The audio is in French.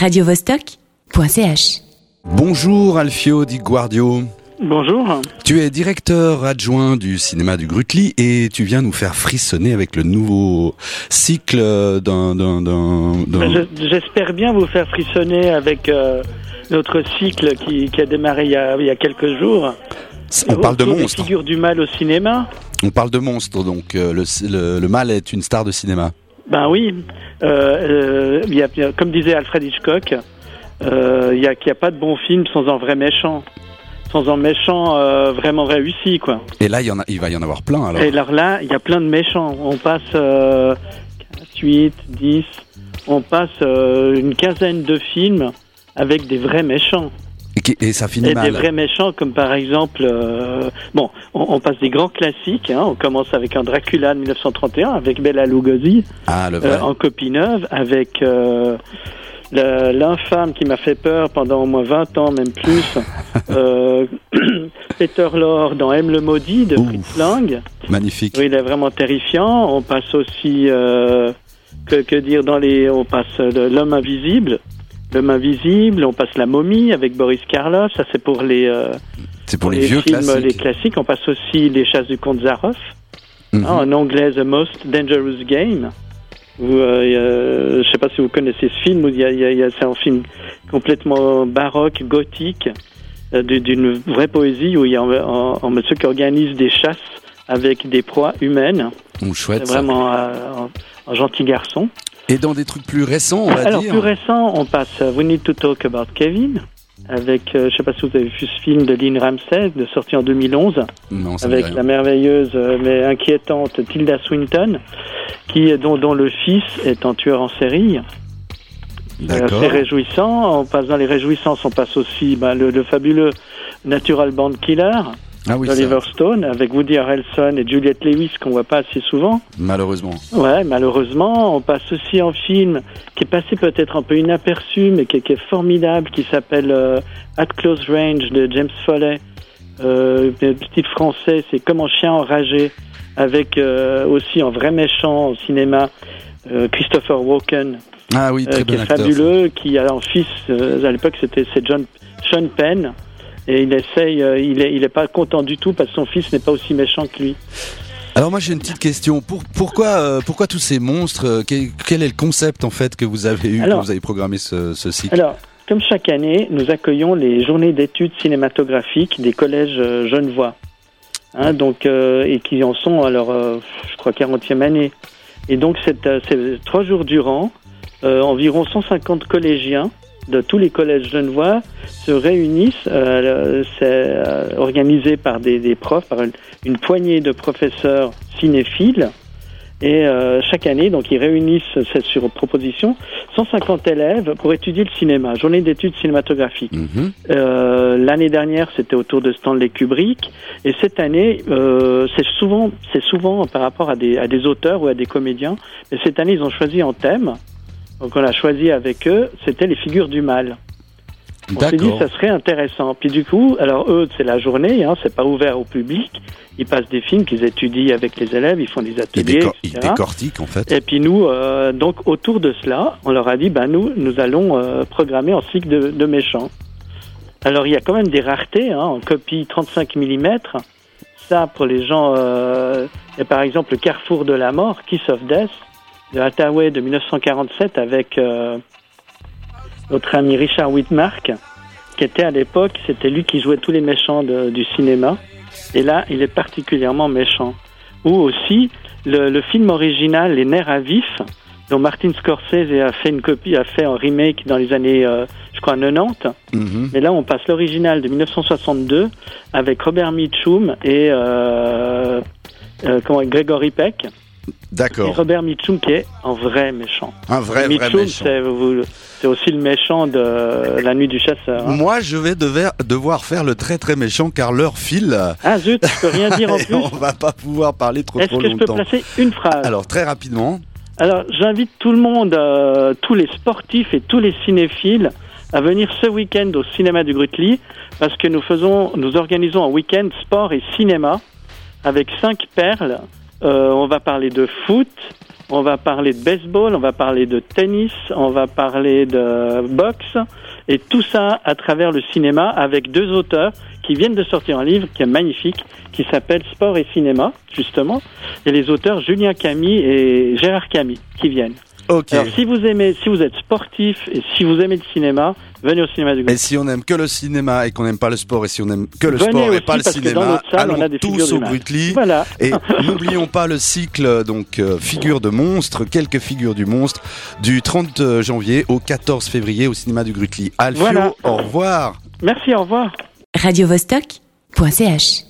radiovostok.ch. Bonjour Alfio Di Guardio. Bonjour. Tu es directeur adjoint du cinéma du Grutli et tu viens nous faire frissonner avec le nouveau cycle d'un... d'un- d'un- d'un- Ben, je- J'espère bien vous faire frissonner avec euh, notre cycle qui, qui a démarré il y a, il y a quelques jours. On parle de monstres. figures du mal au cinéma. On parle de monstres, donc euh, le, le, le mal est une star de cinéma. Ben oui, euh, euh, y a, y comme disait Alfred Hitchcock, euh, il y a n'y a pas de bon film sans un vrai méchant, sans un méchant euh, vraiment réussi, quoi. Et là, il, y en a, il va y en avoir plein alors. Et alors là, il y a plein de méchants. On passe euh, 4, 8, 10, on passe euh, une quinzaine de films avec des vrais méchants. Et, qui- et ça finit Et mal. des vrais méchants comme par exemple, euh, bon, on, on passe des grands classiques. Hein, on commence avec un Dracula de 1931 avec Bela Lugosi Ah, le euh, vrai. en copie neuve, avec euh, l'infâme qui m'a fait peur pendant au moins 20 ans, même plus, Peter Lorre dans M le maudit de Ouf. Fritz Lang. Magnifique. Oui, il est vraiment terrifiant. On passe aussi, que, que dire dans les, on passe l'homme invisible, l'homme invisible. On passe la momie avec Boris Karloff. Ça c'est pour les, euh, C'est pour les, vieux films, classiques. les classiques. On passe aussi les chasses du comte Zaroff. Mhm. hein, en anglais, The Most Dangerous Game. Où, euh, je sais pas si vous connaissez ce film. Où il y a, y a- il y a- c'est un film complètement baroque, gothique, euh, du- d'une vraie poésie où il y a un, un- un monsieur qui organise des chasses avec des proies humaines. Ou chouette. C'est vraiment euh, un, un gentil garçon. Et dans des trucs plus récents, on va Alors dire. plus récent, on passe We Need to Talk About Kevin avec, euh, je sais pas si vous avez vu ce film de Lynn Ramsey, de sorti en 2011, Non, avec la merveilleuse euh, mais inquiétante Tilda Swinton, qui dont, dont le fils est un tueur en série. Euh, D'accord. C'est réjouissant. On passe dans les réjouissances, on passe aussi bah, le, le fabuleux Natural Born Killer Ah oui, d'Oliver Stone avec Woody Harrelson et Juliette Lewis qu'on voit pas assez souvent. malheureusement. Ouais, malheureusement, on passe aussi en film qui est passé peut-être un peu inaperçu, mais qui, est- qui est formidable, qui s'appelle euh, At Close Range de James Foley. Euh, le titre français, c'est Comme un chien enragé, avec euh, aussi un vrai méchant au cinéma, euh, Christopher Walken, Ah oui, euh, très qui bon est acteur. fabuleux, qui a un fils, euh, à l'époque c'était c'est John Sean Penn, et il essaye, euh, il est, il est pas content du tout parce que son fils n'est pas aussi méchant que lui. Alors moi j'ai une petite question. Pour, pourquoi, euh, pourquoi tous ces monstres euh, quel, quel est le concept en fait que vous avez eu Alors- quand vous avez programmé ce, ce cycle Alors, comme chaque année, nous accueillons les journées d'études cinématographiques des collèges Genevois, hein, donc, et qui en sont à leur, euh, je crois, 40e année. Et donc, c'est trois jours durant, environ 150 collégiens de tous les collèges genevois se réunissent. euh, c'est euh, organisé par des, des profs, par une, une poignée de professeurs cinéphiles. Et euh, chaque année, donc, ils réunissent, c'est sur proposition, 150 élèves pour étudier le cinéma, journée d'études cinématographiques. Euh, L'année dernière, c'était autour de Stanley Kubrick, et cette année, euh, c'est souvent, c'est souvent par rapport à des, à des auteurs ou à des comédiens. Mais cette année, ils ont choisi un thème. Donc, on a choisi avec eux, c'était les figures du mal. On s'est dit ça serait intéressant. Puis du coup, alors eux, c'est la journée, hein, c'est pas ouvert au public. Ils passent des films qu'ils étudient avec les élèves, ils font des Ils, ateliers, décor- ils etc. décortiquent en fait. Et puis nous, euh, donc autour de cela, on leur a dit, ben nous, nous allons euh, programmer en cycle de, de méchants. Alors il y a quand même des raretés, hein, en copie 35 mm. Ça, pour les gens, euh, a par exemple le Carrefour de la mort, Kiss of Death, de Hathaway de 1947 avec euh, notre ami Richard Whitmark, qui était à l'époque, c'était lui qui jouait tous les méchants de- du cinéma. Et là, il est particulièrement méchant. Ou aussi le, le film original Les Nerfs à vif, dont Martin Scorsese a fait une copie, a fait un remake dans les années, euh, je crois, 90. Mhm. Mais là, on passe l'original de 1962 avec Robert Mitchum et euh, euh, comment, Gregory Peck. D'accord. Robert Mitchum qui est un vrai méchant. Un vrai, vrai Mitchum, méchant. c'est aussi le méchant de La Nuit du Chasseur. hein. Moi, je vais devoir, devoir faire le très très méchant car l'heure file Ah zut, je peux rien dire en plus. on va pas pouvoir parler trop Est-ce trop que je peux longtemps. placer une phrase? Alors très rapidement. Alors, j'invite tout le monde, euh, tous les sportifs et tous les cinéphiles, à venir ce week-end au cinéma du Grutli, parce que nous faisons, nous organisons un week-end sport et cinéma avec cinq perles. Euh, on va parler de foot, on va parler de baseball, on va parler de tennis, on va parler de boxe, et tout ça à travers le cinéma avec deux auteurs qui viennent de sortir un livre qui est magnifique, qui s'appelle Sport et cinéma, justement, et les auteurs Julien Camille et Gérard Camille qui viennent. Ok. Alors si vous aimez, si vous êtes sportif et si vous aimez le cinéma, venez au cinéma du Et si on aime que le cinéma et qu'on n'aime pas le sport, et si on aime que le Venez sport et pas le cinéma, salle, on allons tous au. Brutli. Voilà. Et n'oublions pas le cycle, donc euh, figures de monstres, quelques figures du monstre, du 30 janvier au 14 février au cinéma du Grutli. Alfio, Voilà. au revoir. Merci, au revoir. radiovostok.ch